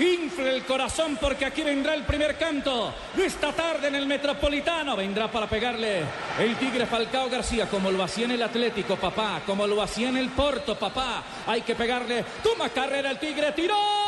Infle el corazón porque aquí vendrá el primer canto esta tarde en el Metropolitano. Vendrá para pegarle el Tigre Falcao García, como lo hacía en el Atlético, papá. Como lo hacía en el Porto, papá. Hay que pegarle. Toma carrera el Tigre, tiró.